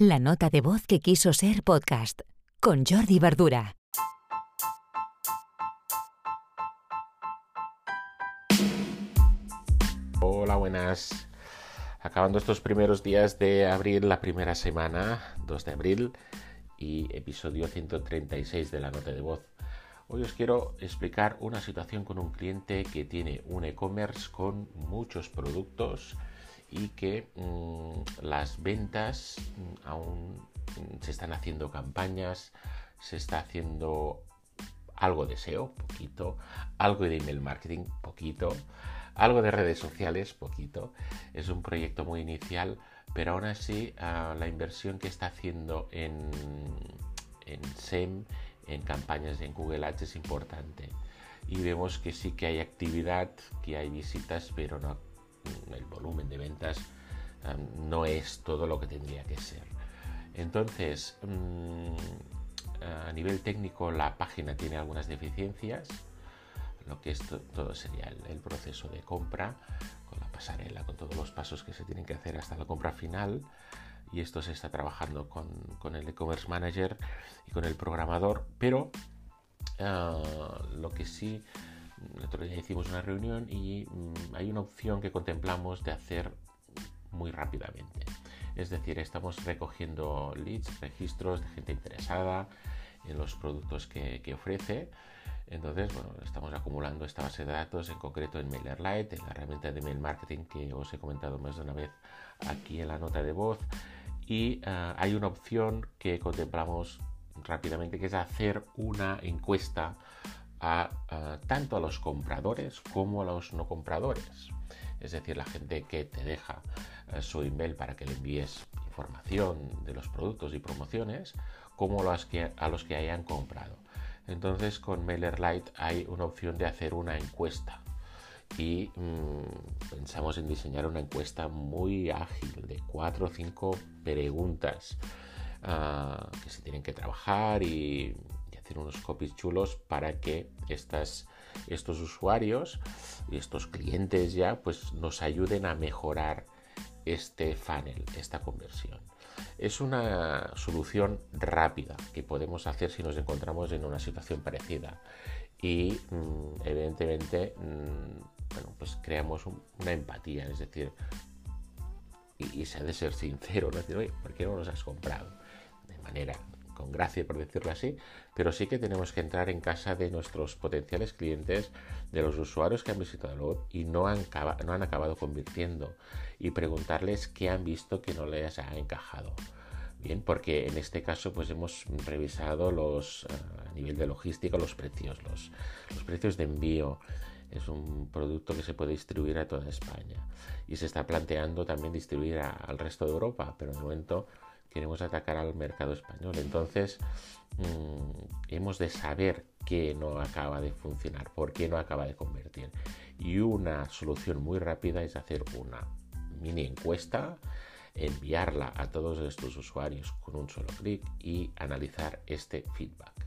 La nota de voz que quiso ser podcast con Jordi Verdura. Hola, buenas. Acabando estos primeros días de abril, la primera semana, 2 de abril, y episodio 136 de la nota de voz. Hoy os quiero explicar una situación con un cliente que tiene un e-commerce con muchos productos y que mm, las ventas mm, aún mm, se están haciendo campañas, se está haciendo algo de SEO, poquito, algo de email marketing, poquito, algo de redes sociales, poquito. Es un proyecto muy inicial, pero aún así ah, la inversión que está haciendo en, en SEM, en campañas en Google Ads es importante. Y vemos que sí que hay actividad, que hay visitas, pero no el volumen de ventas no es todo lo que tendría que ser. Entonces, mm, a nivel técnico la página tiene algunas deficiencias, lo que es todo sería el, proceso de compra con la pasarela, con todos los pasos que se tienen que hacer hasta la compra final. Y esto se está trabajando con, con el e-commerce manager y con el programador, pero ah, lo que sí el otro día hicimos una reunión y mm, hay una opción que contemplamos de hacer muy rápidamente. Es decir, estamos recogiendo leads, registros de gente interesada en los productos que, ofrece. Entonces, bueno, estamos acumulando esta base de datos, en concreto en MailerLite, en la herramienta de mail marketing que os he comentado más de una vez aquí en la nota de voz. Y ah, hay una opción que contemplamos rápidamente, que es hacer una encuesta a, tanto a los compradores como a los no compradores. Es decir, la gente que te deja eh, su email para que le envíes información de los productos y promociones, como que, a los que hayan comprado. Entonces con MailerLite hay una opción de hacer una encuesta y mm, pensamos en diseñar una encuesta muy ágil de cuatro o cinco preguntas ah, que se tienen que trabajar y unos copies chulos para que estas, estos usuarios y estos clientes ya pues nos ayuden a mejorar este funnel, esta conversión. Es una solución rápida que podemos hacer si nos encontramos en una situación parecida y mm, evidentemente mm, bueno, pues creamos una empatía, es decir, y, se ha de ser sincero, decir, oye, ¿por qué no nos has comprado? De manera con gracia por decirlo así, pero sí que tenemos que entrar en casa de nuestros potenciales clientes, de los usuarios que han visitado el web y no han, no han acabado convirtiendo y preguntarles qué han visto que no les ha encajado. Bien, porque en este caso pues hemos revisado los eh, a nivel de logística los precios, los, los precios de envío. Es un producto que se puede distribuir a toda España y se está planteando también distribuir al resto de Europa, pero de momento queremos atacar al mercado español. Entonces, mm, hemos de saber qué no acaba de funcionar, por qué no acaba de convertir. Y una solución muy rápida es hacer una mini encuesta, enviarla a todos estos usuarios con un solo clic y analizar este feedback.